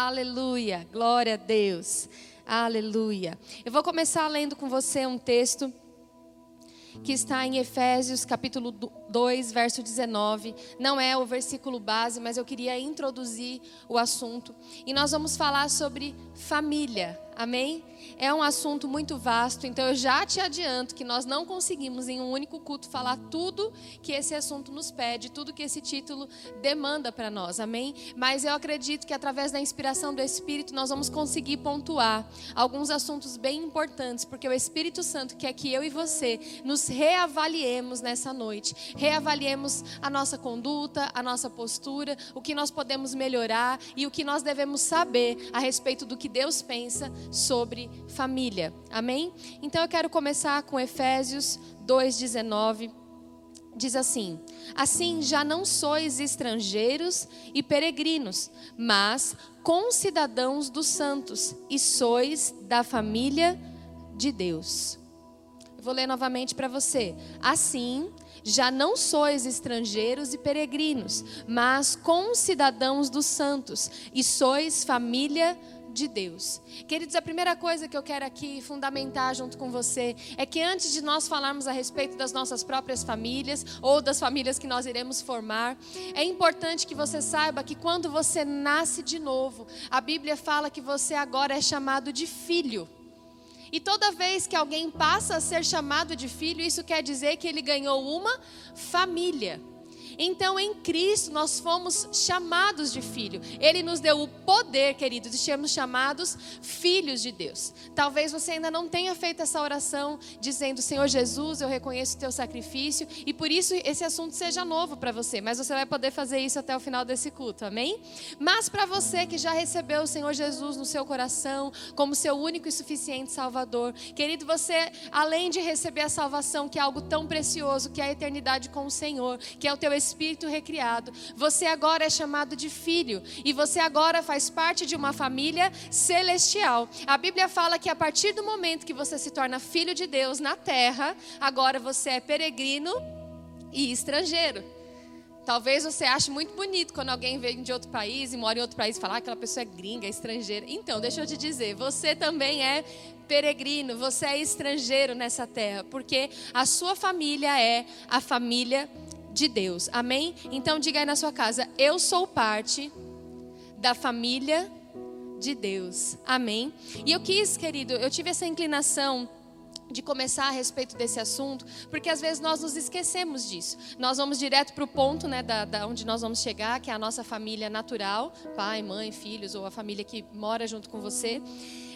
Aleluia. Glória a Deus. Aleluia. Eu vou começar lendo com você um texto que está em Efésios capítulo 2, verso 19. Não é o versículo base, mas eu queria introduzir o assunto. E nós vamos falar sobre família. Amém? É um assunto muito vasto, então eu já te adianto que nós não conseguimos em um único culto falar tudo que esse assunto nos pede, tudo que esse título demanda para nós. Amém? Mas eu acredito que através da inspiração do Espírito nós vamos conseguir pontuar alguns assuntos bem importantes, porque o Espírito Santo quer que eu e você nos reavaliemos nessa noite. Reavaliemos a nossa conduta, a nossa postura, o que nós podemos melhorar e o que nós devemos saber a respeito do que Deus pensa sobre família. Amém? Então eu quero começar com Efésios 2:19. Diz assim: Assim já não sois estrangeiros e peregrinos, mas concidadãos dos santos, e sois da família de Deus. Eu vou ler novamente para você. Assim, já não sois estrangeiros e peregrinos, mas concidadãos dos santos, e sois família de de Deus. Queridos, a primeira coisa que eu quero aqui fundamentar junto com você é que antes de nós falarmos a respeito das nossas próprias famílias ou das famílias que nós iremos formar, é importante que você saiba que quando você nasce de novo, a Bíblia fala que você agora é chamado de filho. E toda vez que alguém passa a ser chamado de filho, isso quer dizer que ele ganhou uma família. Então, em Cristo, nós fomos chamados de filho. Ele nos deu o poder, queridos, de sermos chamados filhos de Deus. Talvez você ainda não tenha feito essa oração dizendo: Senhor Jesus, eu reconheço o teu sacrifício, e por isso esse assunto seja novo para você, mas você vai poder fazer isso até o final desse culto, amém? Mas para você que já recebeu o Senhor Jesus no seu coração, como seu único e suficiente Salvador, querido, você, além de receber a salvação, que é algo tão precioso, que é a eternidade com o Senhor, que é o teu Espírito espírito recriado. Você agora é chamado de filho e você agora faz parte de uma família celestial. A Bíblia fala que a partir do momento que você se torna filho de Deus na terra, agora você é peregrino e estrangeiro. Talvez você ache muito bonito quando alguém vem de outro país e mora em outro país e fala ah, aquela pessoa é gringa, é estrangeira. Então, deixa eu te dizer, você também é peregrino, você é estrangeiro nessa terra, porque a sua família é a família de Deus. Amém? Então diga aí na sua casa: eu sou parte da família de Deus. Amém? E eu quis, querido, eu tive essa inclinação de começar a respeito desse assunto, porque às vezes nós nos esquecemos disso. Nós vamos direto para o ponto, né, da, da, onde nós vamos chegar, que é a nossa família natural, pai, mãe, filhos ou a família que mora junto com você.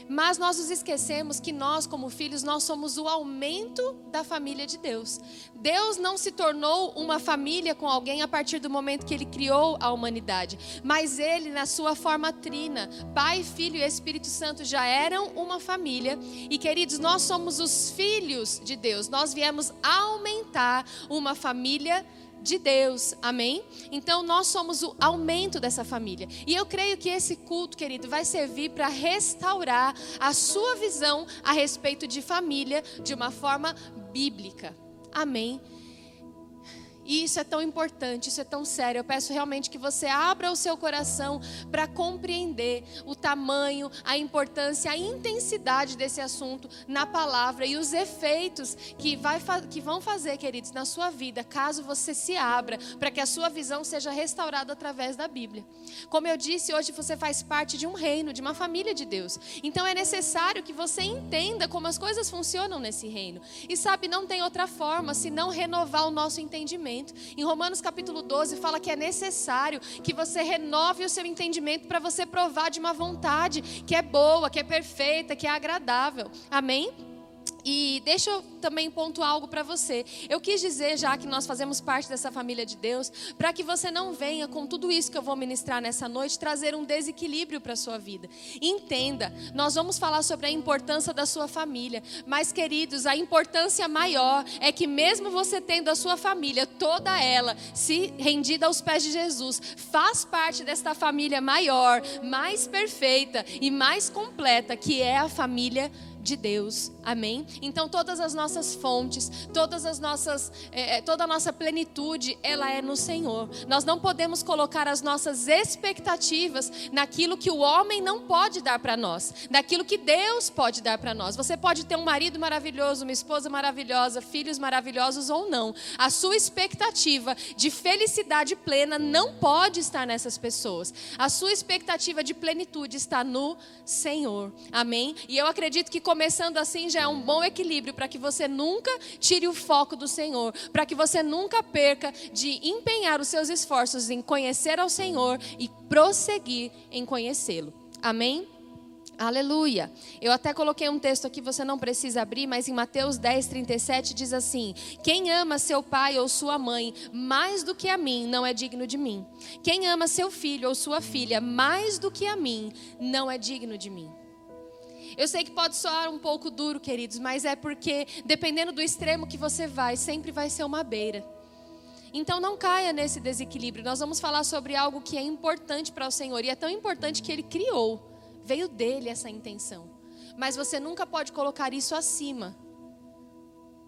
Mas nós nos esquecemos que nós, como filhos, nós somos o aumento da família de Deus. Deus não se tornou uma família com alguém a partir do momento que ele criou a humanidade, mas ele, na sua forma trina, Pai, Filho e Espírito Santo já eram uma família. E queridos, nós somos os filhos de Deus. Nós viemos aumentar uma família de Deus, amém? Então nós somos o aumento dessa família. E eu creio que esse culto, querido, vai servir para restaurar a sua visão a respeito de família de uma forma bíblica, amém? E isso é tão importante, isso é tão sério. Eu peço realmente que você abra o seu coração para compreender o tamanho, a importância, a intensidade desse assunto na palavra e os efeitos que, vai, que vão fazer, queridos, na sua vida, caso você se abra para que a sua visão seja restaurada através da Bíblia. Como eu disse, hoje você faz parte de um reino, de uma família de Deus. Então é necessário que você entenda como as coisas funcionam nesse reino. E sabe, não tem outra forma senão renovar o nosso entendimento entendimento. Em Romanos capítulo 12 fala que é necessário que você renove o seu entendimento para você provar de uma vontade que é boa, que é perfeita, que é agradável. Amém? E deixa eu também pontuar algo para você. Eu quis dizer, já que nós fazemos parte dessa família de Deus, para que você não venha com tudo isso que eu vou ministrar nessa noite trazer um desequilíbrio para a sua vida. Entenda, nós vamos falar sobre a importância da sua família, mas queridos, a importância maior é que mesmo você tendo a sua família, toda ela se rendida aos pés de Jesus, faz parte desta família maior, mais perfeita e mais completa, que é a família de Deus. Amém? Então todas as nossas fontes, todas as nossas, é, toda a nossa plenitude, ela é no Senhor. Nós não podemos colocar as nossas expectativas naquilo que o homem não pode dar para nós, naquilo que Deus pode dar para nós. Você pode ter um marido maravilhoso, uma esposa maravilhosa, filhos maravilhosos ou não. A sua expectativa de felicidade plena não pode estar nessas pessoas. A sua expectativa de plenitude está no Senhor. Amém? E eu acredito que começando assim já é um bom equilíbrio para que você nunca tire o foco do Senhor, para que você nunca perca de empenhar os seus esforços em conhecer ao Senhor e prosseguir em conhecê-lo. Amém? Aleluia. Eu até coloquei um texto aqui, você não precisa abrir, mas em Mateus 10, 37 diz assim: Quem ama seu pai ou sua mãe mais do que a mim, não é digno de mim. Quem ama seu filho ou sua filha mais do que a mim, não é digno de mim. Eu sei que pode soar um pouco duro, queridos, mas é porque, dependendo do extremo que você vai, sempre vai ser uma beira. Então não caia nesse desequilíbrio. Nós vamos falar sobre algo que é importante para o Senhor e é tão importante que Ele criou. Veio dele essa intenção. Mas você nunca pode colocar isso acima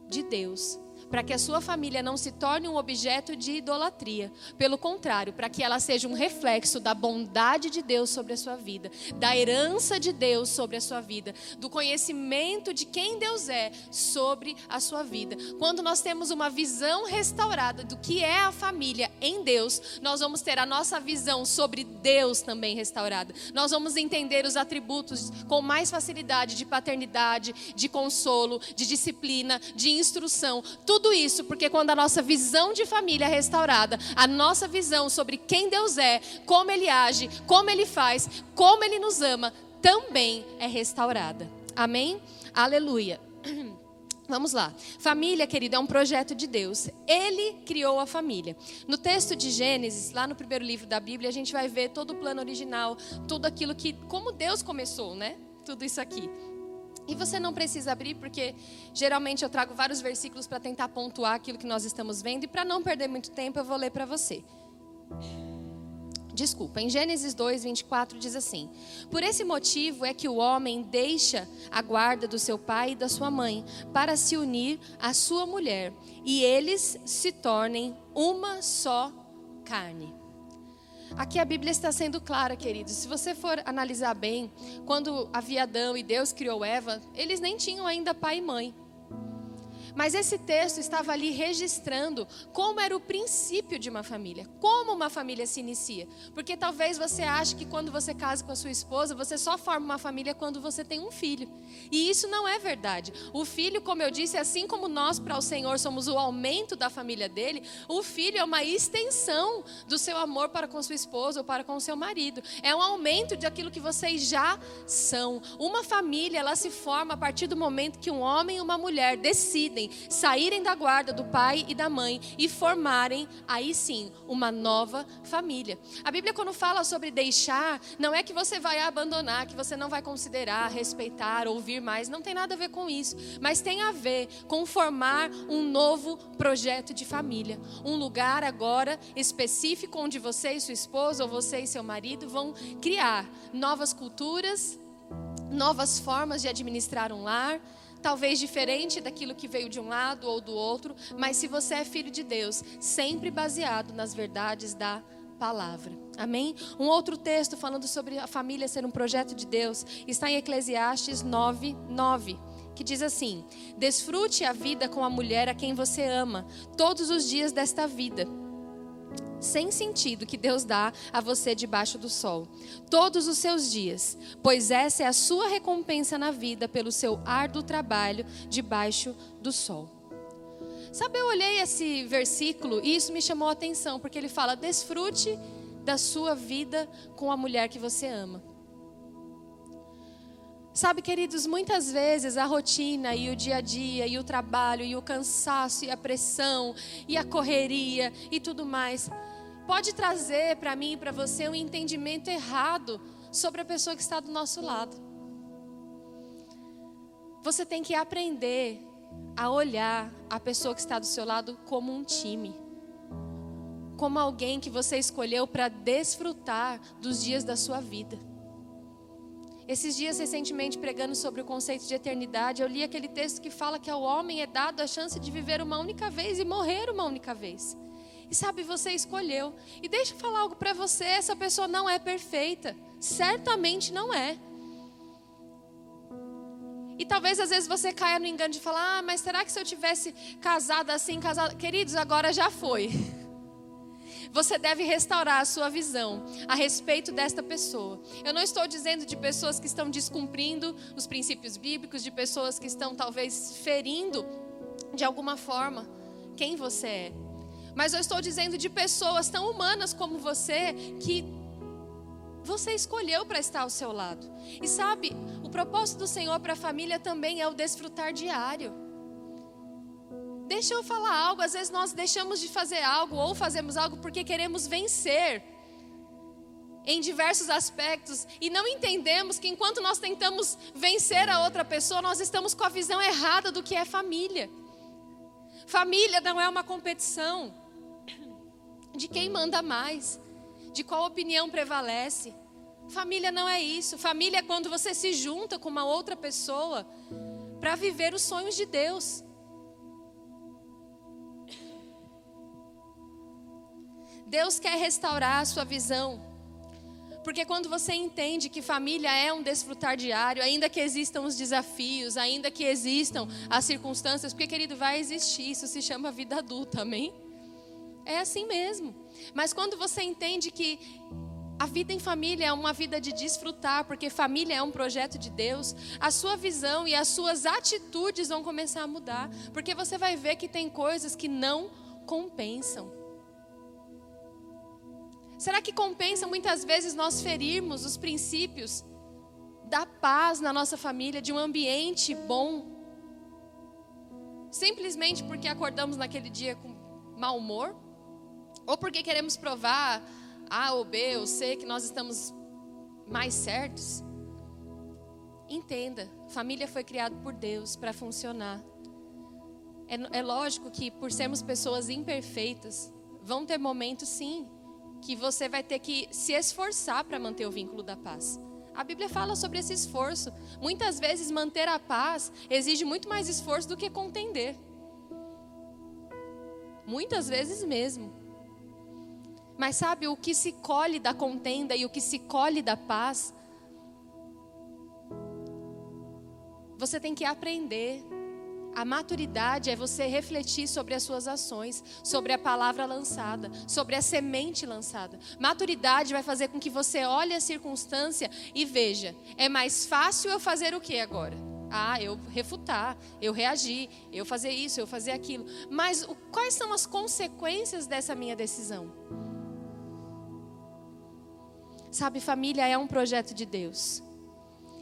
de Deus para que a sua família não se torne um objeto de idolatria. Pelo contrário, para que ela seja um reflexo da bondade de Deus sobre a sua vida, da herança de Deus sobre a sua vida, do conhecimento de quem Deus é sobre a sua vida. Quando nós temos uma visão restaurada do que é a família em Deus, nós vamos ter a nossa visão sobre Deus também restaurada. Nós vamos entender os atributos com mais facilidade de paternidade, de consolo, de disciplina, de instrução. Tudo tudo isso porque quando a nossa visão de família é restaurada, a nossa visão sobre quem Deus é, como Ele age, como Ele faz, como Ele nos ama, também é restaurada. Amém? Aleluia. Vamos lá. Família, querido, é um projeto de Deus. Ele criou a família. No texto de Gênesis, lá no primeiro livro da Bíblia, a gente vai ver todo o plano original, tudo aquilo que, como Deus começou, né? Tudo isso aqui. E você não precisa abrir, porque geralmente eu trago vários versículos para tentar pontuar aquilo que nós estamos vendo. E para não perder muito tempo, eu vou ler para você. Desculpa, em Gênesis 2, 24 diz assim: Por esse motivo é que o homem deixa a guarda do seu pai e da sua mãe para se unir à sua mulher, e eles se tornem uma só carne. Aqui a Bíblia está sendo clara, queridos. Se você for analisar bem, quando havia Adão e Deus criou Eva, eles nem tinham ainda pai e mãe. Mas esse texto estava ali registrando como era o princípio de uma família, como uma família se inicia. Porque talvez você ache que quando você casa com a sua esposa, você só forma uma família quando você tem um filho. E isso não é verdade. O filho, como eu disse, assim como nós para o Senhor somos o aumento da família dele, o filho é uma extensão do seu amor para com sua esposa ou para com seu marido. É um aumento de aquilo que vocês já são. Uma família, ela se forma a partir do momento que um homem e uma mulher decidem saírem da guarda do pai e da mãe e formarem, aí sim, uma nova família. A Bíblia, quando fala sobre deixar, não é que você vai abandonar, que você não vai considerar, respeitar, ouvir mais, não tem nada a ver com isso, mas tem a ver com formar um novo projeto de família. Um lugar agora específico onde você e sua esposa, ou você e seu marido vão criar novas culturas, novas formas de administrar um lar talvez diferente daquilo que veio de um lado ou do outro, mas se você é filho de Deus, sempre baseado nas verdades da palavra. Amém? Um outro texto falando sobre a família ser um projeto de Deus está em Eclesiastes 9, 9 que diz assim: Desfrute a vida com a mulher a quem você ama, todos os dias desta vida sem sentido que Deus dá a você debaixo do sol, todos os seus dias, pois essa é a sua recompensa na vida pelo seu árduo trabalho debaixo do sol. Sabe, eu olhei esse versículo e isso me chamou a atenção, porque ele fala: desfrute da sua vida com a mulher que você ama. Sabe, queridos, muitas vezes a rotina e o dia a dia e o trabalho e o cansaço e a pressão e a correria e tudo mais pode trazer para mim e para você um entendimento errado sobre a pessoa que está do nosso lado. Você tem que aprender a olhar a pessoa que está do seu lado como um time. Como alguém que você escolheu para desfrutar dos dias da sua vida. Esses dias, recentemente, pregando sobre o conceito de eternidade, eu li aquele texto que fala que ao homem é dado a chance de viver uma única vez e morrer uma única vez. E sabe, você escolheu. E deixa eu falar algo para você: essa pessoa não é perfeita. Certamente não é. E talvez às vezes você caia no engano de falar: ah, mas será que se eu tivesse casado assim, casado. Queridos, agora já foi. Você deve restaurar a sua visão a respeito desta pessoa. Eu não estou dizendo de pessoas que estão descumprindo os princípios bíblicos, de pessoas que estão talvez ferindo de alguma forma quem você é. Mas eu estou dizendo de pessoas tão humanas como você que você escolheu para estar ao seu lado. E sabe, o propósito do Senhor para a família também é o desfrutar diário. Deixa eu falar algo, às vezes nós deixamos de fazer algo ou fazemos algo porque queremos vencer em diversos aspectos e não entendemos que enquanto nós tentamos vencer a outra pessoa, nós estamos com a visão errada do que é família. Família não é uma competição de quem manda mais de qual opinião prevalece. Família não é isso. Família é quando você se junta com uma outra pessoa para viver os sonhos de Deus. Deus quer restaurar a sua visão. Porque quando você entende que família é um desfrutar diário, ainda que existam os desafios, ainda que existam as circunstâncias, porque querido, vai existir, isso se chama vida adulta, amém? É assim mesmo. Mas quando você entende que a vida em família é uma vida de desfrutar, porque família é um projeto de Deus, a sua visão e as suas atitudes vão começar a mudar, porque você vai ver que tem coisas que não compensam. Será que compensa muitas vezes nós ferirmos os princípios da paz na nossa família, de um ambiente bom, simplesmente porque acordamos naquele dia com mau humor? Ou porque queremos provar A ou B ou C que nós estamos mais certos. Entenda, família foi criada por Deus para funcionar. É, é lógico que por sermos pessoas imperfeitas, vão ter momentos sim que você vai ter que se esforçar para manter o vínculo da paz. A Bíblia fala sobre esse esforço. Muitas vezes manter a paz exige muito mais esforço do que contender. Muitas vezes mesmo. Mas sabe, o que se colhe da contenda e o que se colhe da paz, você tem que aprender. A maturidade é você refletir sobre as suas ações, sobre a palavra lançada, sobre a semente lançada. Maturidade vai fazer com que você olhe a circunstância e veja: é mais fácil eu fazer o que agora? Ah, eu refutar, eu reagir, eu fazer isso, eu fazer aquilo. Mas quais são as consequências dessa minha decisão? Sabe, família é um projeto de Deus.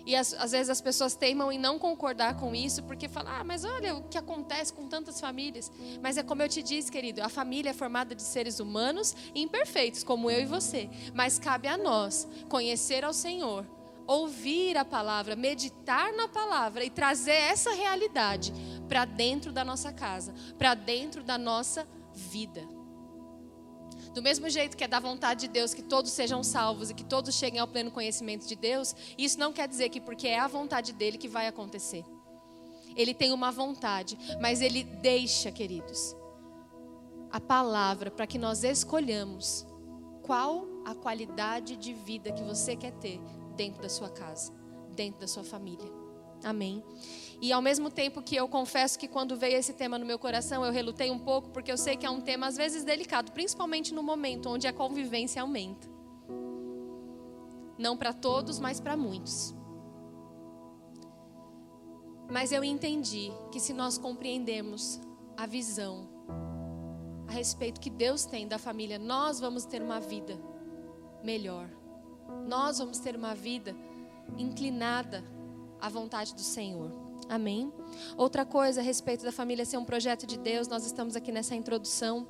E às, às, vezes as pessoas teimam em não concordar com isso, porque falam, ah, mas olha o que acontece com tantas famílias. Mas é como eu te disse, querido, a família é formada de seres humanos imperfeitos, como eu e você. Mas cabe a nós conhecer ao Senhor, ouvir a palavra, meditar na palavra e trazer essa realidade para dentro da nossa casa, para dentro da nossa vida. Do mesmo jeito que é da vontade de Deus que todos sejam salvos e que todos cheguem ao pleno conhecimento de Deus, isso não quer dizer que porque é a vontade dele que vai acontecer. Ele tem uma vontade, mas ele deixa, queridos, a palavra para que nós escolhamos qual a qualidade de vida que você quer ter dentro da sua casa, dentro da sua família. Amém. E ao mesmo tempo que eu confesso que quando veio esse tema no meu coração, eu relutei um pouco, porque eu sei que é um tema às vezes delicado, principalmente no momento onde a convivência aumenta. Não para todos, mas para muitos. Mas eu entendi que se nós compreendermos a visão a respeito que Deus tem da família, nós vamos ter uma vida melhor. Nós vamos ter uma vida inclinada à vontade do Senhor. Amém? Outra coisa a respeito da família ser um projeto de Deus, nós estamos aqui nessa introdução.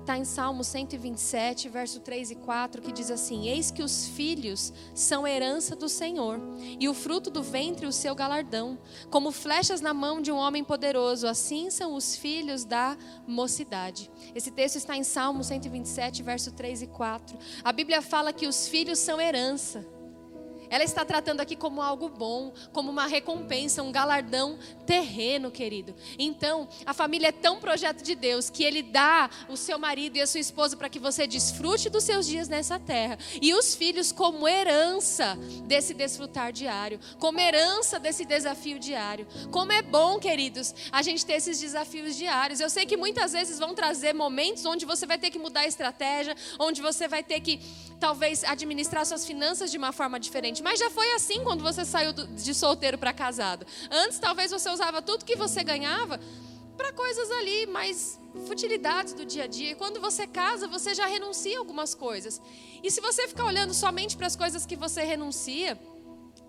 Está em Salmo 127, verso 3 e 4, que diz assim: Eis que os filhos são herança do Senhor, e o fruto do ventre o seu galardão. Como flechas na mão de um homem poderoso, assim são os filhos da mocidade. Esse texto está em Salmo 127, verso 3 e 4. A Bíblia fala que os filhos são herança. Ela está tratando aqui como algo bom, como uma recompensa, um galardão terreno, querido. Então, a família é tão projeto de Deus que Ele dá o seu marido e a sua esposa para que você desfrute dos seus dias nessa terra. E os filhos como herança desse desfrutar diário, como herança desse desafio diário. Como é bom, queridos, a gente ter esses desafios diários. Eu sei que muitas vezes vão trazer momentos onde você vai ter que mudar a estratégia, onde você vai ter que, talvez, administrar suas finanças de uma forma diferente Mas já foi assim quando você saiu de solteiro para casado. Antes, talvez você usava tudo que você ganhava para coisas ali, mais futilidades do dia a dia. E quando você casa, você já renuncia algumas coisas. E se você ficar olhando somente para as coisas que você renuncia,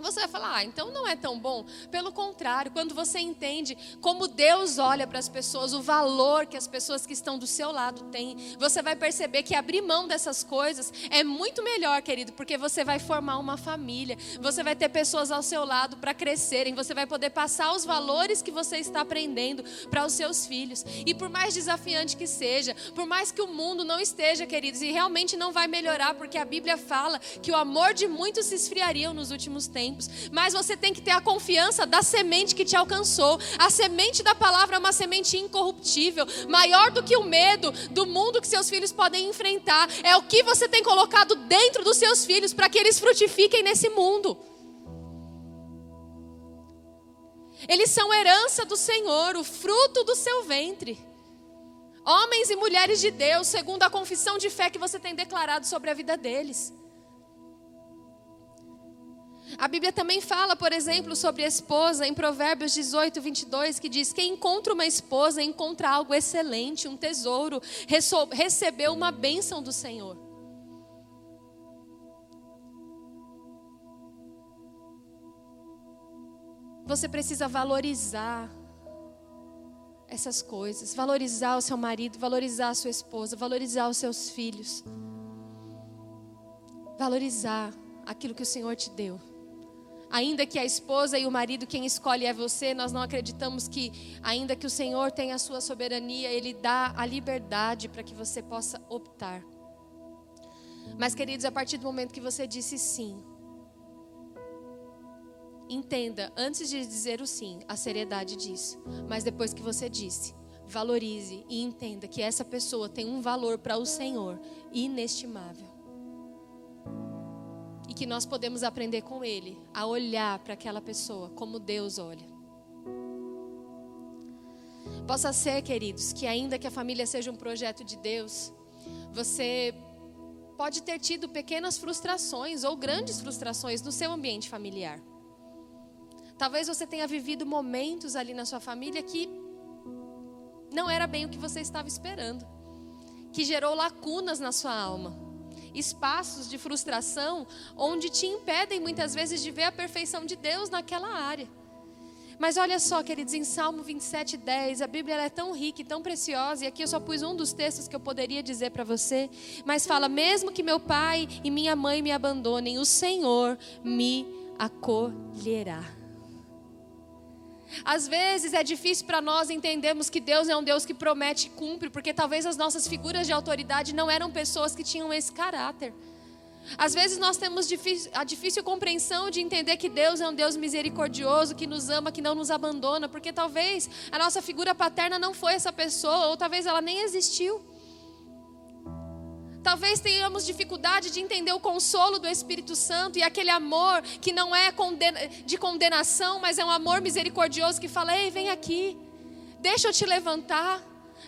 você vai falar, ah, então não é tão bom. Pelo contrário, quando você entende como Deus olha para as pessoas, o valor que as pessoas que estão do seu lado têm, você vai perceber que abrir mão dessas coisas é muito melhor, querido, porque você vai formar uma família, você vai ter pessoas ao seu lado para crescerem, você vai poder passar os valores que você está aprendendo para os seus filhos. E por mais desafiante que seja, por mais que o mundo não esteja, queridos, e realmente não vai melhorar, porque a Bíblia fala que o amor de muitos se esfriaria nos últimos tempos tempos, mas você tem que ter a confiança da semente que te alcançou. A semente da palavra é uma semente incorruptível, maior do que o medo do mundo que seus filhos podem enfrentar. É o que você tem colocado dentro dos seus filhos para que eles frutifiquem nesse mundo. Eles são herança do Senhor, o fruto do seu ventre. Homens e mulheres de Deus, segundo a confissão de fé que você tem declarado sobre a vida deles. A Bíblia também fala, por exemplo, sobre a esposa em Provérbios 18, 22, que diz: Quem encontra uma esposa encontra algo excelente, um tesouro, recebeu uma bênção do Senhor. Você precisa valorizar essas coisas, valorizar o seu marido, valorizar a sua esposa, valorizar os seus filhos, valorizar aquilo que o Senhor te deu. Ainda que a esposa e o marido quem escolhe é você, nós não acreditamos que, ainda que o Senhor tenha a sua soberania, Ele dá a liberdade para que você possa optar. Mas, queridos, a partir do momento que você disse sim, entenda, antes de dizer o sim, a seriedade disso. Mas depois que você disse, valorize e entenda que essa pessoa tem um valor para o Senhor inestimável que nós podemos aprender com Ele a olhar para aquela pessoa como Deus olha. Possa ser, queridos, que ainda que a família seja um projeto de Deus, você pode ter tido pequenas frustrações ou grandes frustrações no seu ambiente familiar. Talvez você tenha vivido momentos ali na sua família que não era bem o que você estava esperando, que gerou lacunas na sua alma espaços de frustração onde te impedem muitas vezes de ver a perfeição de Deus naquela área. Mas olha só, queridos, em Salmo 27, 10, a Bíblia é tão rica e tão preciosa, e aqui eu só pus um dos textos que eu poderia dizer para você, mas fala: mesmo que meu pai e minha mãe me abandonem, o Senhor me acolherá. Às vezes é difícil para nós entendermos que Deus é um Deus que promete e cumpre, porque talvez as nossas figuras de autoridade não eram pessoas que tinham esse caráter. Às vezes nós temos a difícil compreensão de entender que Deus é um Deus misericordioso, que nos ama, que não nos abandona, porque talvez a nossa figura paterna não foi essa pessoa, ou talvez ela nem existiu. Talvez tenhamos dificuldade de entender o consolo do Espírito Santo e aquele amor que não é de condenação, mas é um amor misericordioso que fala: ei, vem aqui, deixa eu te levantar,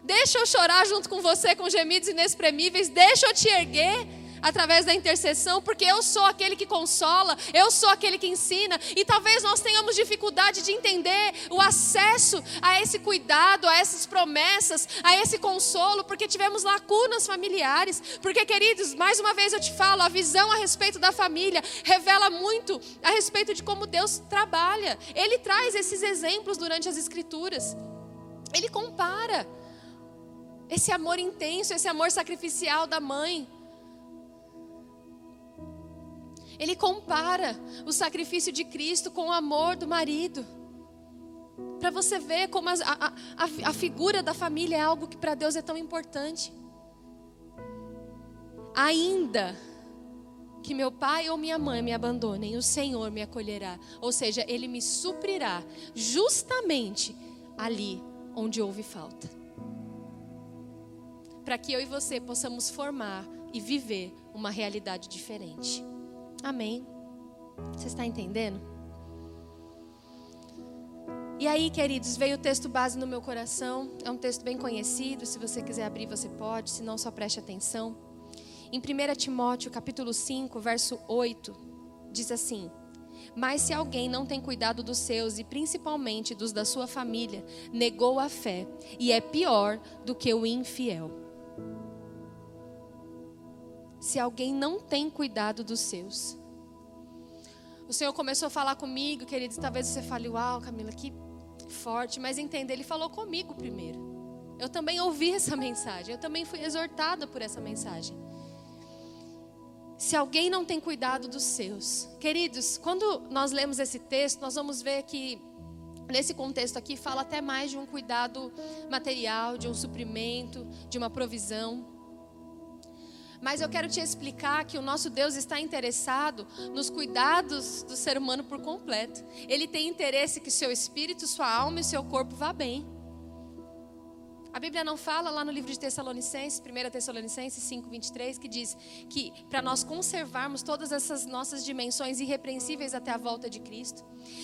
deixa eu chorar junto com você com gemidos inexprimíveis, deixa eu te erguer através da intercessão, porque eu sou aquele que consola, eu sou aquele que ensina, e talvez nós tenhamos dificuldade de entender o acesso a esse cuidado, a essas promessas, a esse consolo, porque tivemos lacunas familiares. Porque, queridos, mais uma vez eu te falo, a visão a respeito da família revela muito a respeito de como Deus trabalha. Ele traz esses exemplos durante as Escrituras. Ele compara esse amor intenso, esse amor sacrificial da mãe Ele compara o sacrifício de Cristo com o amor do marido. Para você ver como a, a, a, figura da família é algo que para Deus é tão importante. Ainda que meu pai ou minha mãe me abandonem, o Senhor me acolherá. Ou seja, Ele me suprirá justamente ali onde houve falta. Para que eu e você possamos formar e viver uma realidade diferente. Amém? Você está entendendo? E aí, queridos, veio o texto base no meu coração. É um texto bem conhecido. Se você quiser abrir, você pode. Se não, só preste atenção. Em 1 Timóteo, capítulo 5, verso 8, diz assim: Mas se alguém não tem cuidado dos seus e principalmente dos da sua família, negou a fé e é pior do que o infiel. Se alguém não tem cuidado dos seus. O Senhor começou a falar comigo, queridos, talvez você fale, uau, Camila, que forte, mas entenda, ele falou comigo primeiro. Eu também ouvi essa mensagem, eu também fui exortada por essa mensagem. Se alguém não tem cuidado dos seus, queridos, quando nós lemos esse texto, nós vamos ver que nesse contexto aqui fala até mais de um cuidado material, de um suprimento, de uma provisão. Mas eu quero te explicar que o nosso Deus está interessado nos cuidados do ser humano por completo. Ele tem interesse que seu espírito, sua alma e seu corpo vá bem. A Bíblia não fala lá no livro de Tessalonicenses, 1 Tessalonicenses 5, 23, que diz que para nós conservarmos todas essas nossas dimensões irrepreensíveis até a volta de Cristo.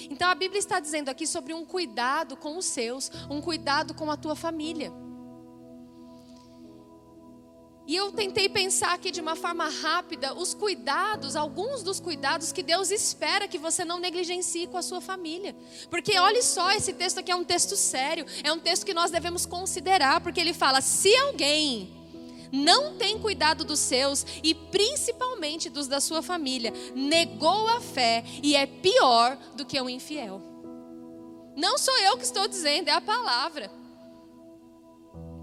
Então a Bíblia está dizendo aqui sobre um cuidado com os seus, um cuidado com a tua família. E eu tentei pensar aqui de uma forma rápida os cuidados, alguns dos cuidados que Deus espera que você não negligencie com a sua família. Porque olhe só, esse texto aqui é um texto sério, é um texto que nós devemos considerar, porque ele fala: se alguém não tem cuidado dos seus e principalmente dos da sua família, negou a fé e é pior do que um infiel. Não sou eu que estou dizendo, é a palavra.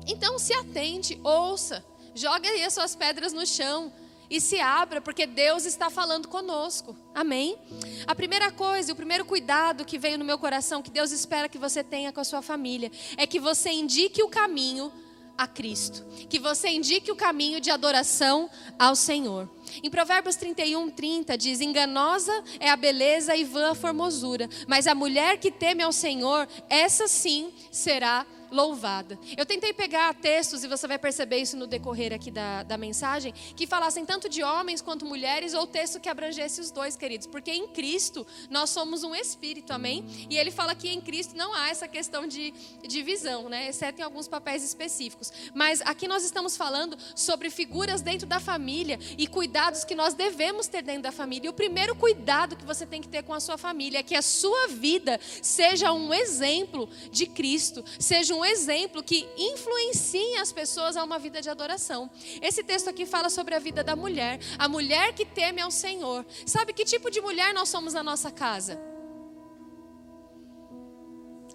Então se atente, ouça. Joga aí as suas pedras no chão e se abra, porque Deus está falando conosco. Amém? A primeira coisa, o primeiro cuidado que veio no meu coração, que Deus espera que você tenha com a sua família, é que você indique o caminho a Cristo, que você indique o caminho de adoração ao Senhor. Em Provérbios 31, 30 diz: Enganosa é a beleza e vã a formosura, mas a mulher que teme ao Senhor, essa sim será louvada. Eu tentei pegar textos, e você vai perceber isso no decorrer aqui da, da mensagem, que falassem tanto de homens quanto mulheres, ou texto que abrangesse os dois, queridos, porque em Cristo nós somos um espírito, amém? E ele fala que em Cristo não há essa questão de divisão, né? Exceto em alguns papéis específicos. Mas aqui nós estamos falando sobre figuras dentro da família e cuidados que nós devemos ter dentro da família. E o primeiro cuidado que você tem que ter com a sua família é que a sua vida seja um exemplo de Cristo, seja um um exemplo que influencia as pessoas a uma vida de adoração. Esse texto aqui fala sobre a vida da mulher, a mulher que teme ao Senhor. Sabe que tipo de mulher nós somos na nossa casa?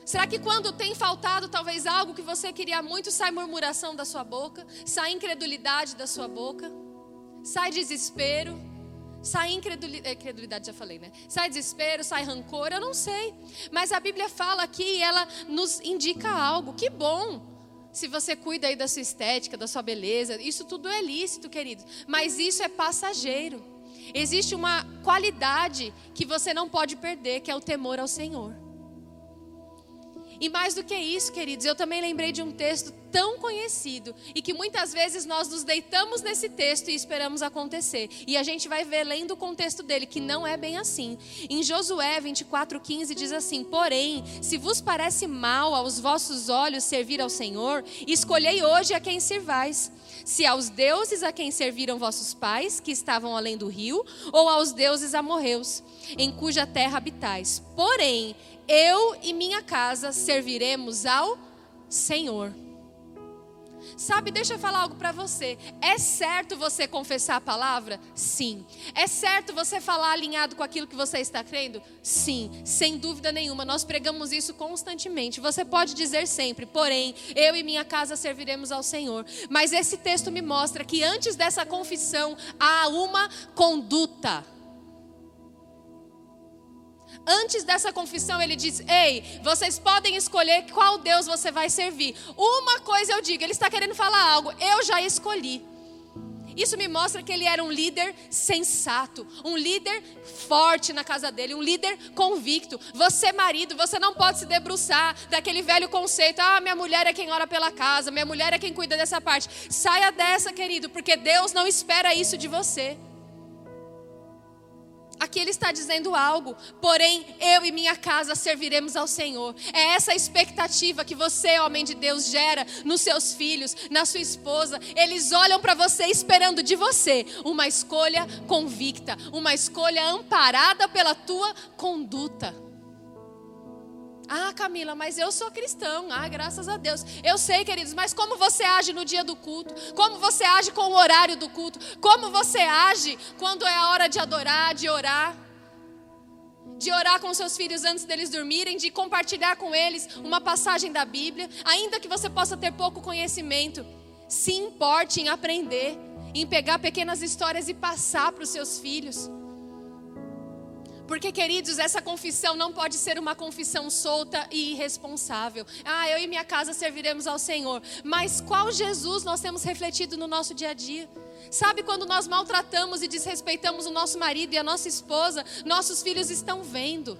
Será que quando tem faltado talvez algo que você queria muito, sai murmuração da sua boca, sai incredulidade da sua boca, sai desespero? Sai incredulidade, incredulidade, já falei, né? Sai desespero, sai rancor, eu não sei. Mas a Bíblia fala aqui e ela nos indica algo. Que bom se você cuida aí da sua estética, da sua beleza. Isso tudo é lícito, querido. Mas isso é passageiro. Existe uma qualidade que você não pode perder, que é o temor ao Senhor. E mais do que isso, queridos, eu também lembrei de um texto tão conhecido e que muitas vezes nós nos deitamos nesse texto e esperamos acontecer. E a gente vai ver lendo o contexto dele que não é bem assim. Em Josué 24:15 diz assim: "Porém, se vos parece mal aos vossos olhos servir ao Senhor, escolhei hoje a quem servais." se aos deuses a quem serviram vossos pais, que estavam além do rio, ou aos deuses amorreus, em cuja terra habitais. Porém, eu e minha casa serviremos ao Senhor. Sabe, deixa eu falar algo para você. É certo você confessar a palavra? Sim. É certo você falar alinhado com aquilo que você está crendo? Sim, sem dúvida nenhuma. Nós pregamos isso constantemente. Você pode dizer sempre, porém, eu e minha casa serviremos ao Senhor. Mas esse texto me mostra que antes dessa confissão há uma conduta. Antes dessa confissão, ele diz: Ei, vocês podem escolher qual Deus você vai servir. Uma coisa eu digo, ele está querendo falar algo, eu já escolhi. Isso me mostra que ele era um líder sensato, um líder forte na casa dele, um líder convicto. Você, marido, você não pode se debruçar daquele velho conceito: ah, minha mulher é quem ora pela casa, minha mulher é quem cuida dessa parte. Saia dessa, querido, porque Deus não espera isso de você. Aqui ele está dizendo algo, porém eu e minha casa serviremos ao Senhor. É essa expectativa que você, homem de Deus, gera nos seus filhos, na sua esposa. Eles olham para você esperando de você uma escolha convicta, uma escolha amparada pela tua conduta. Ah, Camila, mas eu sou cristão. Ah, graças a Deus. Eu sei, queridos, mas como você age no dia do culto? Como você age com o horário do culto? Como você age quando é a hora de adorar, de orar? De orar com seus filhos antes deles dormirem, de compartilhar com eles uma passagem da Bíblia, ainda que você possa ter pouco conhecimento. Se importe em aprender, em pegar pequenas histórias e passar para os seus filhos. Porque, queridos, essa confissão não pode ser uma confissão solta e irresponsável. Ah, eu e minha casa serviremos ao Senhor. Mas qual Jesus nós temos refletido no nosso dia a dia? Sabe quando nós maltratamos e desrespeitamos o nosso marido e a nossa esposa, nossos filhos estão vendo.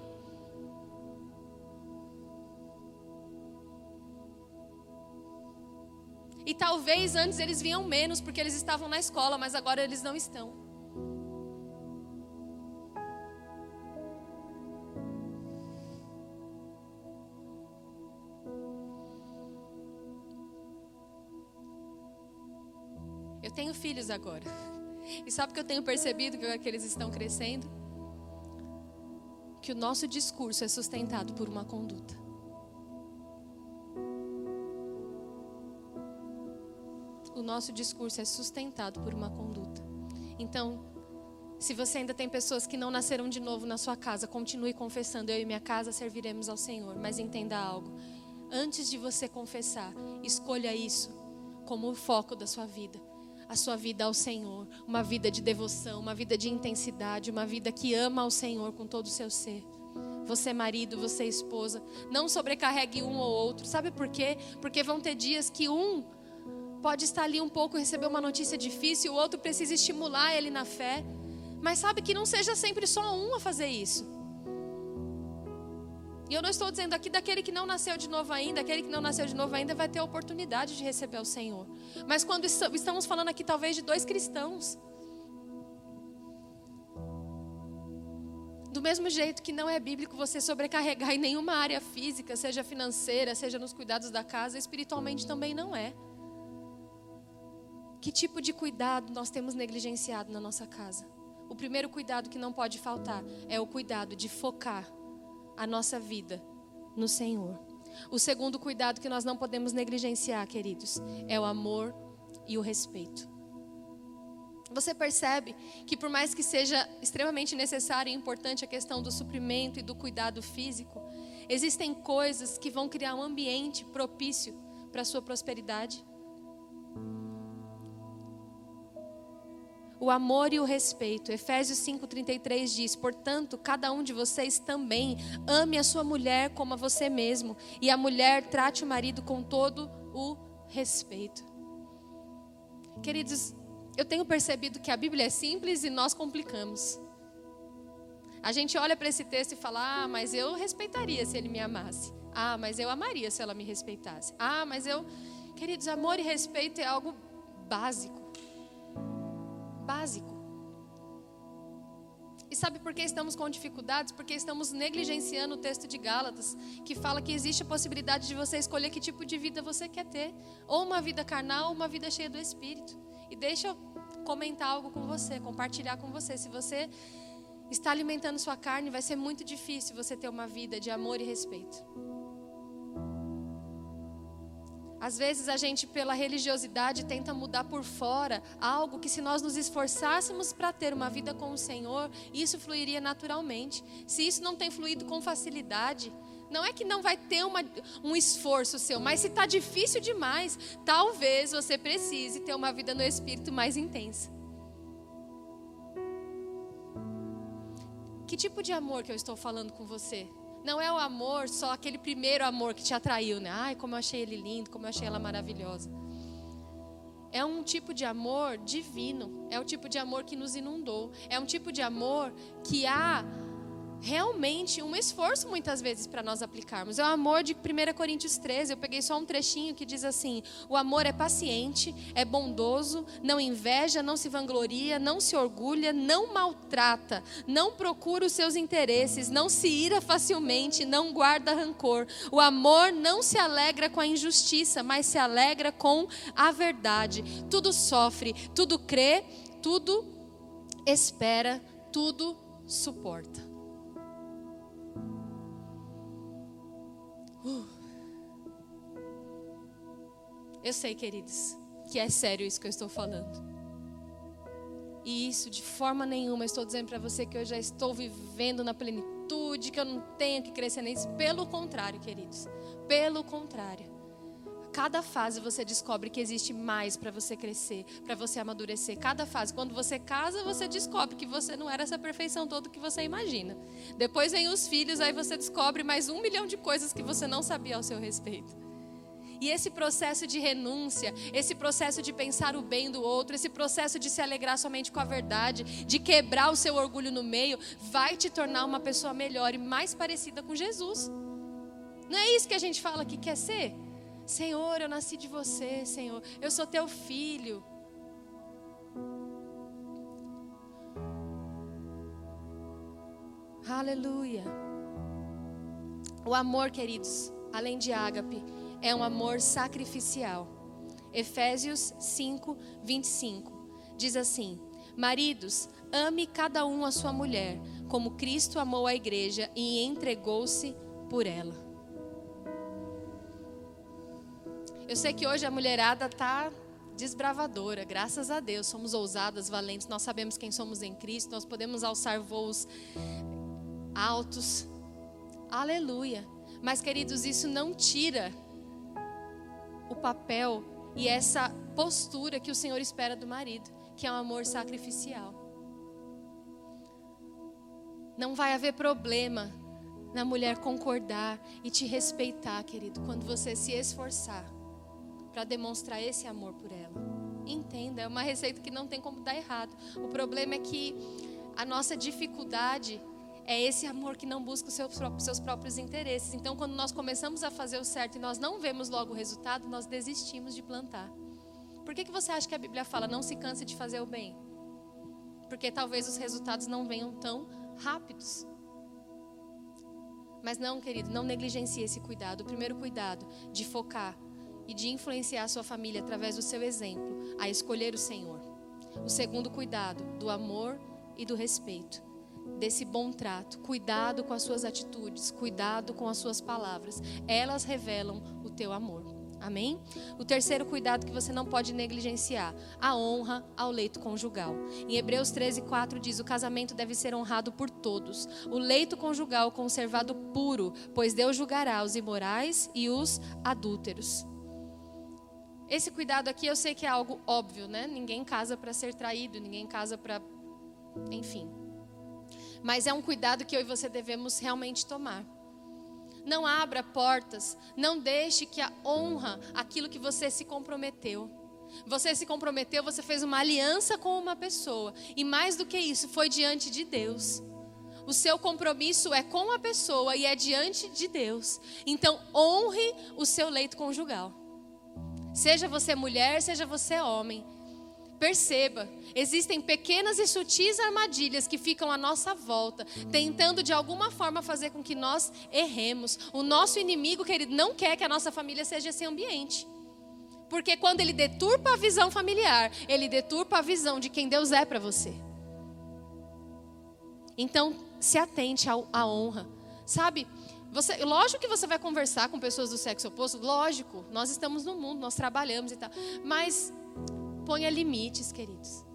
E talvez antes eles vinham menos porque eles estavam na escola, mas agora eles não estão. Filhos agora. E sabe o que eu tenho percebido que eles estão crescendo? Que o nosso discurso é sustentado por uma conduta. O nosso discurso é sustentado por uma conduta. Então, se você ainda tem pessoas que não nasceram de novo na sua casa, continue confessando: Eu e minha casa serviremos ao Senhor. Mas entenda algo: antes de você confessar, escolha isso como o foco da sua vida a sua vida ao Senhor, uma vida de devoção, uma vida de intensidade, uma vida que ama ao Senhor com todo o seu ser. Você marido, você esposa, não sobrecarregue um ou outro. Sabe por quê? Porque vão ter dias que um pode estar ali um pouco receber uma notícia difícil, o outro precisa estimular ele na fé. Mas sabe que não seja sempre só um a fazer isso. E eu não estou dizendo aqui daquele que não nasceu de novo ainda, aquele que não nasceu de novo ainda vai ter a oportunidade de receber o Senhor. Mas quando estamos falando aqui talvez de dois cristãos, Do mesmo jeito que não é bíblico você sobrecarregar em nenhuma área física, seja financeira, seja nos cuidados da casa, espiritualmente também não é. Que tipo de cuidado nós temos negligenciado na nossa casa? O primeiro cuidado que não pode faltar é o cuidado de focar a nossa vida no Senhor. O segundo cuidado que nós não podemos negligenciar, queridos, é o amor e o respeito. Você percebe que, por mais que seja extremamente necessário e importante a questão do suprimento e do cuidado físico, existem coisas que vão criar um ambiente propício para a sua prosperidade. O amor e o respeito. Efésios 5:33 diz: "Portanto, cada um de vocês também ame a sua mulher como a você mesmo, e a mulher trate o marido com todo o respeito." Queridos, eu tenho percebido que a Bíblia é simples e nós complicamos. A gente olha para esse texto e fala: "Ah, mas eu respeitaria se ele me amasse. Ah, mas eu amaria se ela me respeitasse. Ah, mas eu, queridos, amor e respeito é algo básico básico. E sabe por que estamos com dificuldades? Porque estamos negligenciando o texto de Gálatas, que fala que existe a possibilidade de você escolher que tipo de vida você quer ter, ou uma vida carnal, ou uma vida cheia do Espírito. E deixa eu comentar algo com você, compartilhar com você. Se você está alimentando sua carne, vai ser muito difícil você ter uma vida de amor e respeito. Às vezes a gente, pela religiosidade, tenta mudar por fora algo que, se nós nos esforçássemos para ter uma vida com o Senhor, isso fluiria naturalmente. Se isso não tem fluído com facilidade, não é que não vai ter uma, um esforço seu, mas se está difícil demais, talvez você precise ter uma vida no Espírito mais intensa. Que tipo de amor que eu estou falando com você? Não é o amor só aquele primeiro amor que te atraiu, né? Ai, como eu achei ele lindo, como eu achei ela maravilhosa. é um tipo de amor divino, é o tipo de amor que nos inundou, é um tipo de amor que há realmente um esforço muitas vezes para nós aplicarmos. É o amor de 1 Coríntios 13. Eu peguei só um trechinho que diz assim: O amor é paciente, é bondoso, não inveja, não se vangloria, não se orgulha, não maltrata, não procura os seus interesses, não se ira facilmente, não guarda rancor. O amor não se alegra com a injustiça, mas se alegra com a verdade. Tudo sofre, tudo crê, tudo espera, tudo suporta. Eu sei, queridos, que é sério isso que eu estou falando. E isso, de forma nenhuma, eu estou dizendo para você que eu já estou vivendo na plenitude, que eu não tenho que crescer nisso. Pelo contrário, queridos. Pelo contrário. Cada fase você descobre que existe mais para você crescer, para você amadurecer. Cada fase. Quando você casa, você descobre que você não era essa perfeição toda que você imagina. Depois vem os filhos, aí você descobre mais um milhão de coisas que você não sabia ao seu respeito. E esse processo de renúncia, esse processo de pensar o bem do outro, esse processo de se alegrar somente com a verdade, de quebrar o seu orgulho no meio, vai te tornar uma pessoa melhor e mais parecida com Jesus. Não é isso que a gente fala que quer ser? Senhor, eu nasci de você, Senhor. Eu sou teu filho. Aleluia. O amor, queridos, além de ágape, é um amor sacrificial. Efésios 5, 25 diz assim: Maridos, ame cada um a sua mulher, como Cristo amou a igreja e entregou-se por ela. Eu sei que hoje a mulherada está desbravadora, graças a Deus. Somos ousadas, valentes, nós sabemos quem somos em Cristo, nós podemos alçar voos altos. Aleluia. Mas, queridos, isso não tira o papel e essa postura que o Senhor espera do marido, que é um amor sacrificial. Não vai haver problema na mulher concordar e te respeitar, querido, quando você se esforçar para demonstrar esse amor por ela. Entenda, é uma receita que não tem como dar errado. O problema é que a nossa dificuldade é esse amor que não busca os seus, próprios interesses. Então, quando nós começamos a fazer o certo e nós não vemos logo o resultado, nós desistimos de plantar. Por que, que você acha que a Bíblia fala não se canse de fazer o bem? Porque talvez os resultados não venham tão rápidos. Mas não, querido, não negligencie esse cuidado. O primeiro cuidado de focar e de influenciar a sua família através do seu exemplo a escolher o Senhor. O segundo cuidado, do amor e do respeito, desse bom trato, cuidado com as suas atitudes, cuidado com as suas palavras. Elas revelam o teu amor. Amém? O terceiro cuidado que você não pode negligenciar, a honra ao leito conjugal. Em Hebreus 13, 4 diz: O casamento deve ser honrado por todos, o leito conjugal conservado puro, pois Deus julgará os imorais e os adúlteros. Esse cuidado aqui eu sei que é algo óbvio, né? Ninguém casa para ser traído, ninguém casa para. Enfim. Mas é um cuidado que eu e você devemos realmente tomar. Não abra portas, não deixe que a honra aquilo que você se comprometeu. Você se comprometeu, você fez uma aliança com uma pessoa. E mais do que isso, foi diante de Deus. O seu compromisso é com a pessoa e é diante de Deus. Então, honre o seu leito conjugal. Seja você mulher, seja você homem. Perceba, existem pequenas e sutis armadilhas que ficam à nossa volta, tentando de alguma forma fazer com que nós erremos. O nosso inimigo, querido, não quer que a nossa família seja esse ambiente. Porque quando ele deturpa a visão familiar, ele deturpa a visão de quem Deus é para você. Então, se atente à honra. Sabe, você, lógico que você vai conversar com pessoas do sexo oposto, lógico, nós estamos no mundo, nós trabalhamos e tal, mas ponha limites, queridos.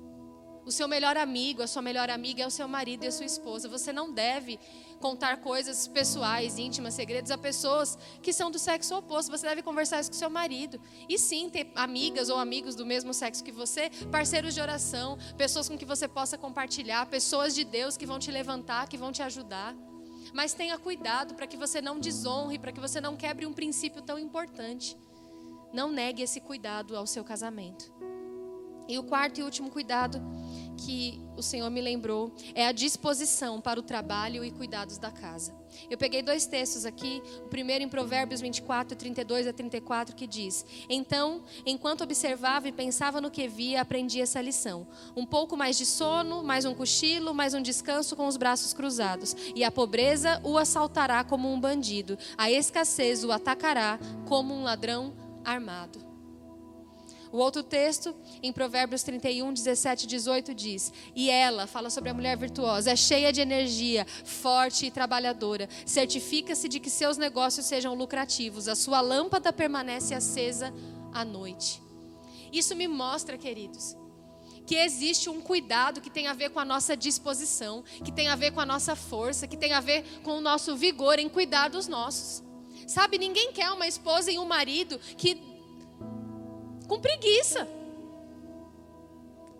O seu melhor amigo, a sua melhor amiga é o seu marido e a sua esposa. Você não deve contar coisas pessoais, íntimas, segredos a pessoas que são do sexo oposto. Você deve conversar isso com seu marido. E sim, ter amigas ou amigos do mesmo sexo que você, parceiros de oração, pessoas com que você possa compartilhar, pessoas de Deus que vão te levantar, que vão te ajudar. Mas tenha cuidado para que você não desonre, para que você não quebre um princípio tão importante. Não negue esse cuidado ao seu casamento. E o quarto e último cuidado que o Senhor me lembrou é a disposição para o trabalho e cuidados da casa. Eu peguei dois textos aqui, o primeiro em Provérbios 24, 32 a 34, que diz: Então, enquanto observava e pensava no que via, aprendi essa lição. Um pouco mais de sono, mais um cochilo, mais um descanso com os braços cruzados. E a pobreza o assaltará como um bandido, a escassez o atacará como um ladrão armado. O outro texto, em Provérbios 31, 17 e 18, diz: E ela, fala sobre a mulher virtuosa, é cheia de energia, forte e trabalhadora. Certifica-se de que seus negócios sejam lucrativos, a sua lâmpada permanece acesa à noite. Isso me mostra, queridos, que existe um cuidado que tem a ver com a nossa disposição, que tem a ver com a nossa força, que tem a ver com o nosso vigor em cuidar dos nossos. Sabe, ninguém quer uma esposa e um marido que com preguiça.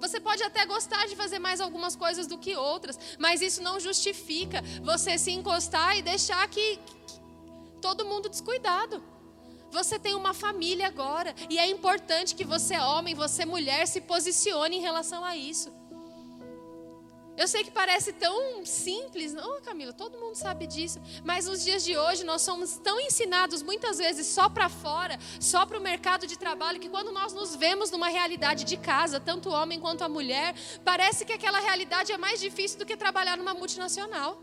Você pode até gostar de fazer mais algumas coisas do que outras, mas isso não justifica você se encostar e deixar que, que todo mundo descuidado. Você tem uma família agora e é importante que você, homem, você, mulher, se posicione em relação a isso. Eu sei que parece tão simples, não, Camila, todo mundo sabe disso. Mas nos dias de hoje nós somos tão ensinados muitas vezes só para fora, só para o mercado de trabalho, que quando nós nos vemos numa realidade de casa, tanto o homem quanto a mulher, parece que aquela realidade é mais difícil do que trabalhar numa multinacional.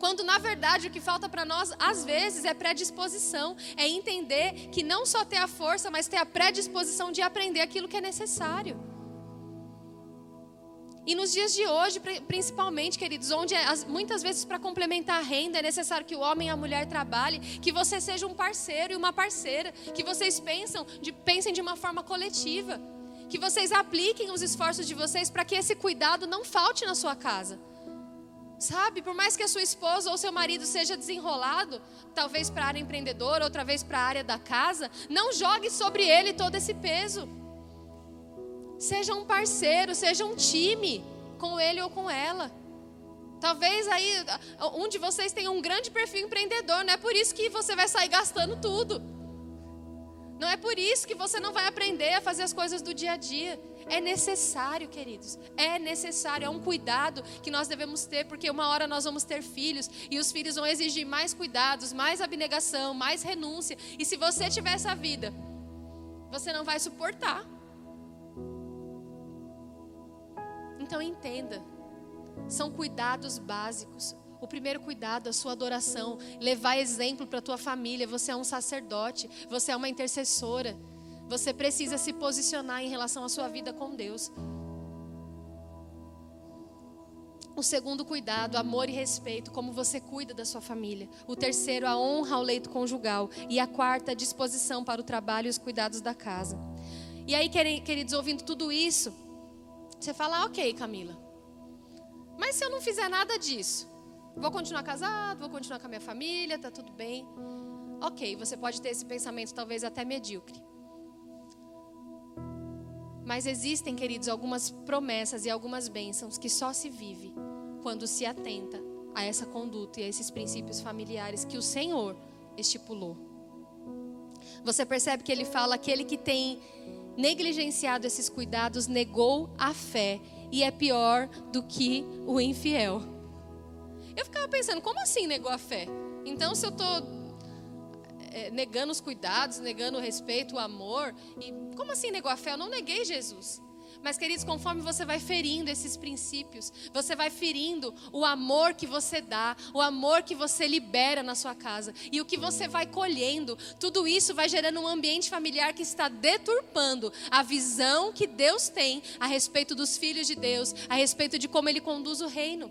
Quando na verdade o que falta para nós, às vezes, é predisposição, é entender que não só ter a força, mas ter a predisposição de aprender aquilo que é necessário. E nos dias de hoje, principalmente, queridos, onde é, muitas vezes para complementar a renda é necessário que o homem e a mulher trabalhem, que você seja um parceiro e uma parceira, que vocês pensam de, pensem de uma forma coletiva, que vocês apliquem os esforços de vocês para que esse cuidado não falte na sua casa. Sabe, por mais que a sua esposa ou seu marido seja desenrolado, talvez para a área empreendedora, outra vez para a área da casa, não jogue sobre ele todo esse peso. Seja um parceiro, seja um time com ele ou com ela. Talvez aí um de vocês tenha um grande perfil empreendedor, não é por isso que você vai sair gastando tudo. Não é por isso que você não vai aprender a fazer as coisas do dia a dia. É necessário, queridos. É necessário, é um cuidado que nós devemos ter, porque uma hora nós vamos ter filhos e os filhos vão exigir mais cuidados, mais abnegação, mais renúncia. E se você tiver essa vida, você não vai suportar. Então entenda, são cuidados básicos. O primeiro cuidado, a sua adoração, levar exemplo para a tua família. Você é um sacerdote, você é uma intercessora. Você precisa se posicionar em relação à sua vida com Deus. O segundo cuidado, amor e respeito, como você cuida da sua família. O terceiro, a honra ao leito conjugal. E a quarta, a disposição para o trabalho e os cuidados da casa. E aí, queridos, ouvindo tudo isso, você fala, ah, ok, Camila. Mas se eu não fizer nada disso, vou continuar casado, vou continuar com a minha família, tá tudo bem. Ok, você pode ter esse pensamento talvez até medíocre. Mas existem, queridos, algumas promessas e algumas bênçãos que só se vive quando se atenta a essa conduta e a esses princípios familiares que o Senhor estipulou. Você percebe que ele fala aquele que tem negligenciado esses cuidados, negou a fé e é pior do que o infiel. Eu ficava pensando, como assim negou a fé? Então, se eu estou é, negando os cuidados, negando o respeito, o amor, e como assim negou a fé? Eu não neguei Jesus. Mas, queridos, conforme você vai ferindo esses princípios, você vai ferindo o amor que você dá, o amor que você libera na sua casa, e o que você vai colhendo, tudo isso vai gerando um ambiente familiar que está deturpando a visão que Deus tem a respeito dos filhos de Deus, a respeito de como Ele conduz o reino.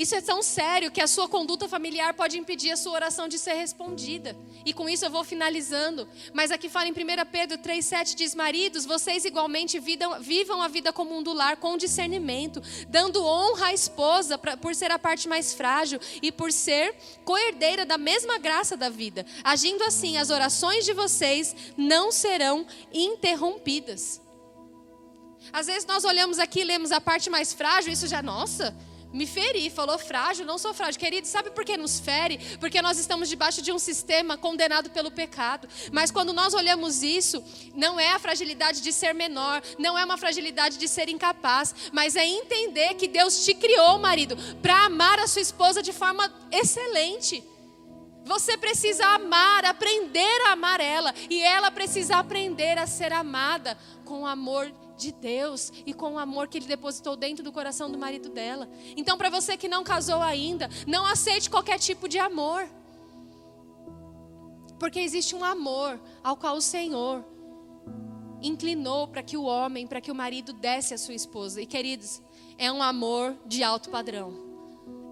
Isso é tão sério que a sua conduta familiar pode impedir a sua oração de ser respondida. E com isso eu vou finalizando. Mas aqui fala em 1 Pedro 3,7 diz: Maridos, vocês igualmente vivam a vida comum do lar com discernimento, dando honra à esposa por ser a parte mais frágil e por ser coerdeira da mesma graça da vida. Agindo assim, as orações de vocês não serão interrompidas. Às vezes nós olhamos aqui, lemos a parte mais frágil, isso já, nossa, me feri, falou frágil, não sou frágil. Querido, sabe por que nos fere? Porque nós estamos debaixo de um sistema condenado pelo pecado. Mas quando nós olhamos isso, não é a fragilidade de ser menor, não é uma fragilidade de ser incapaz, mas é entender que Deus te criou, marido, para amar a sua esposa de forma excelente. Você precisa amar, aprender a amar ela, e ela precisa aprender a ser amada com amor de Deus e com o amor que Ele depositou dentro do coração do marido dela. Então, para você que não casou ainda, não aceite qualquer tipo de amor. Porque existe um amor ao qual o Senhor inclinou para que o homem, para que o marido desse a sua esposa. E queridos, é um amor de alto padrão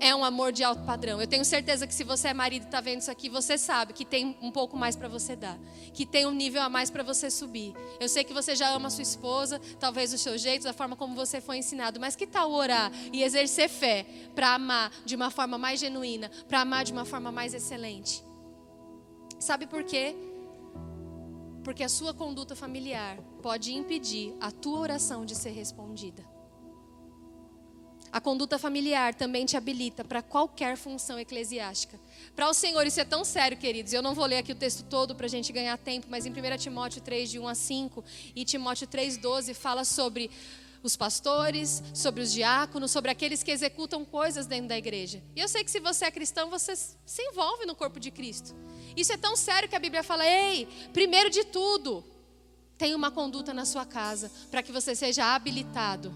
é um amor de alto padrão. Eu tenho certeza que se você é marido e está vendo isso aqui, você sabe que tem um pouco mais para você dar, que tem um nível a mais para você subir. Eu sei que você já ama a sua esposa, talvez os seus jeitos, a forma como você foi ensinado, mas que tal orar e exercer fé para amar de uma forma mais genuína, para amar de uma forma mais excelente? Sabe por quê? Porque a sua conduta familiar pode impedir a tua oração de ser respondida. A conduta familiar também te habilita para qualquer função eclesiástica. Para o Senhor, isso é tão sério, queridos. Eu não vou ler aqui o texto todo para a gente ganhar tempo, mas em 1 Timóteo 3, de 1 a 5 e Timóteo 3, 12, fala sobre os pastores, sobre os diáconos, sobre aqueles que executam coisas dentro da igreja. E eu sei que se você é cristão, você se envolve no corpo de Cristo. Isso é tão sério que a Bíblia fala: ei, primeiro de tudo, tenha uma conduta na sua casa para que você seja habilitado.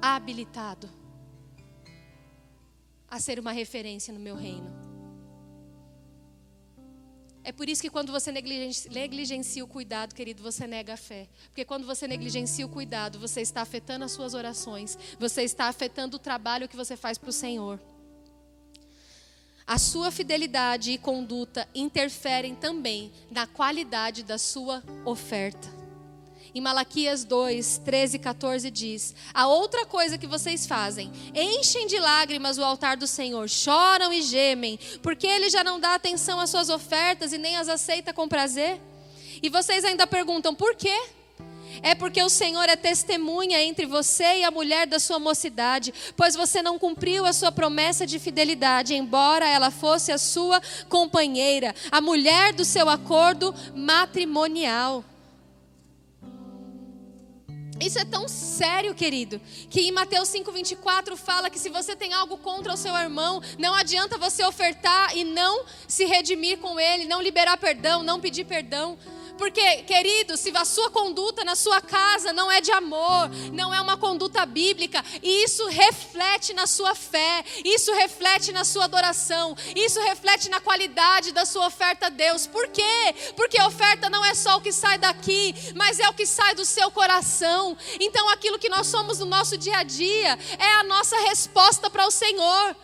Habilitado a ser uma referência no meu reino. É por isso que quando você negligencia, o cuidado, querido, você nega a fé. Porque quando você negligencia o cuidado, você está afetando as suas orações, você está afetando o trabalho que você faz para o Senhor. A sua fidelidade e conduta interferem também na qualidade da sua oferta. Em Malaquias 2, 13 e 14 diz: A outra coisa que vocês fazem, enchem de lágrimas o altar do Senhor, choram e gemem, porque ele já não dá atenção às suas ofertas e nem as aceita com prazer. E vocês ainda perguntam: por quê? É porque o Senhor é testemunha entre você e a mulher da sua mocidade, pois você não cumpriu a sua promessa de fidelidade, embora ela fosse a sua companheira, a mulher do seu acordo matrimonial. Isso é tão sério, querido, que em Mateus 5:24 fala que se você tem algo contra o seu irmão, não adianta você ofertar e não se redimir com ele, não liberar perdão, não pedir perdão. Porque, querido, se a sua conduta na sua casa não é de amor, não é uma conduta bíblica, isso reflete na sua fé, isso reflete na sua adoração, isso reflete na qualidade da sua oferta a Deus. Por quê? Porque a oferta não é só o que sai daqui, mas é o que sai do seu coração. Então, aquilo que nós somos no nosso dia a dia é a nossa resposta para o Senhor.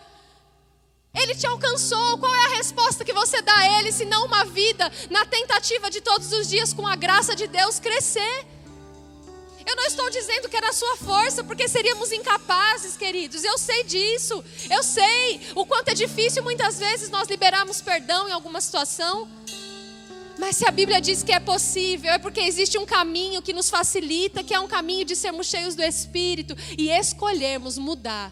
Ele te alcançou. Qual é a resposta que você dá a Ele, se não uma vida na tentativa de todos os dias, com a graça de Deus, crescer? Eu não estou dizendo que era a sua força, porque seríamos incapazes, queridos. Eu sei disso. Eu sei o quanto é difícil muitas vezes nós liberarmos perdão em alguma situação. Mas se a Bíblia diz que é possível, é porque existe um caminho que nos facilita, que é um caminho de sermos cheios do Espírito e escolhermos mudar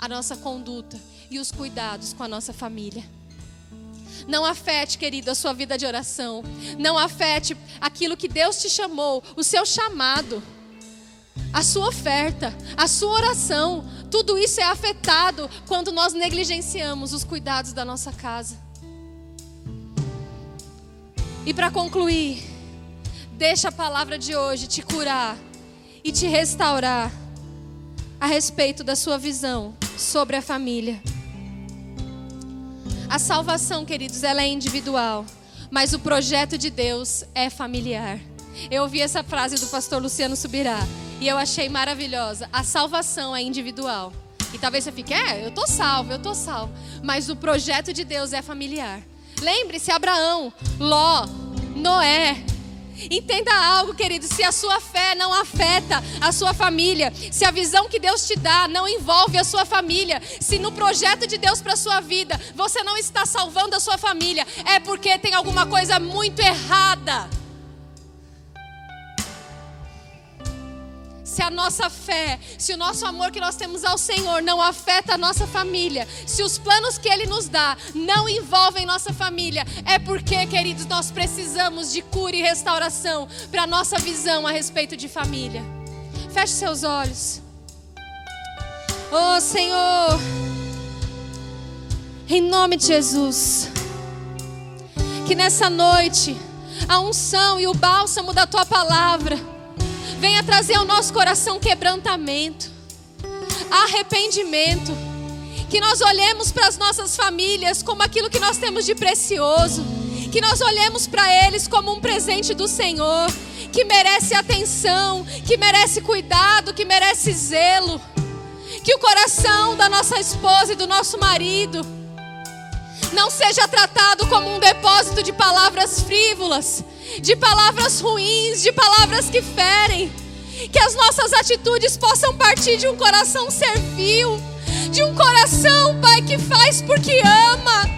a nossa conduta e os cuidados com a nossa família. Não afete, querido, a sua vida de oração. Não afete aquilo que Deus te chamou, o seu chamado, a sua oferta, a sua oração. Tudo isso é afetado quando nós negligenciamos os cuidados da nossa casa. E para concluir, deixa a palavra de hoje te curar e te restaurar a respeito da sua visão sobre a família. A salvação, queridos, ela é individual, mas o projeto de Deus é familiar. Eu ouvi essa frase do pastor Luciano Subirá e eu achei maravilhosa. A salvação é individual. E talvez você fique, é, eu tô salvo, eu tô salvo. Mas o projeto de Deus é familiar. Lembre-se, Abraão, Ló, Noé, Entenda algo, querido: se a sua fé não afeta a sua família, se a visão que Deus te dá não envolve a sua família, se no projeto de Deus para a sua vida você não está salvando a sua família, é porque tem alguma coisa muito errada. Se a nossa fé, se o nosso amor que nós temos ao Senhor não afeta a nossa família, se os planos que Ele nos dá não envolvem nossa família, é porque, queridos, nós precisamos de cura e restauração para a nossa visão a respeito de família. Feche seus olhos. Oh Senhor, em nome de Jesus, que nessa noite a unção e o bálsamo da tua palavra venha trazer ao nosso coração quebrantamento, arrependimento, que nós olhemos para as nossas famílias como aquilo que nós temos de precioso, que nós olhemos para eles como um presente do Senhor, que merece atenção, que merece cuidado, que merece zelo. Que o coração da nossa esposa e do nosso marido não seja tratado como um depósito de palavras frívolas, de palavras ruins, de palavras que ferem. Que as nossas atitudes possam partir de um coração servil, de um coração, Pai, que faz porque ama,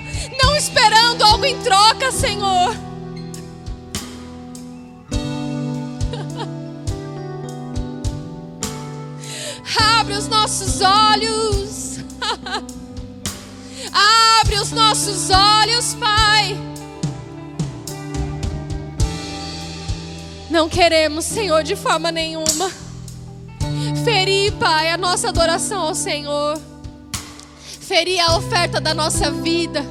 não esperando algo em troca, Senhor. Abre os nossos olhos. Abre os nossos olhos, Pai. Não queremos, Senhor, de forma nenhuma ferir, Pai, a nossa adoração ao Senhor, ferir a oferta da nossa vida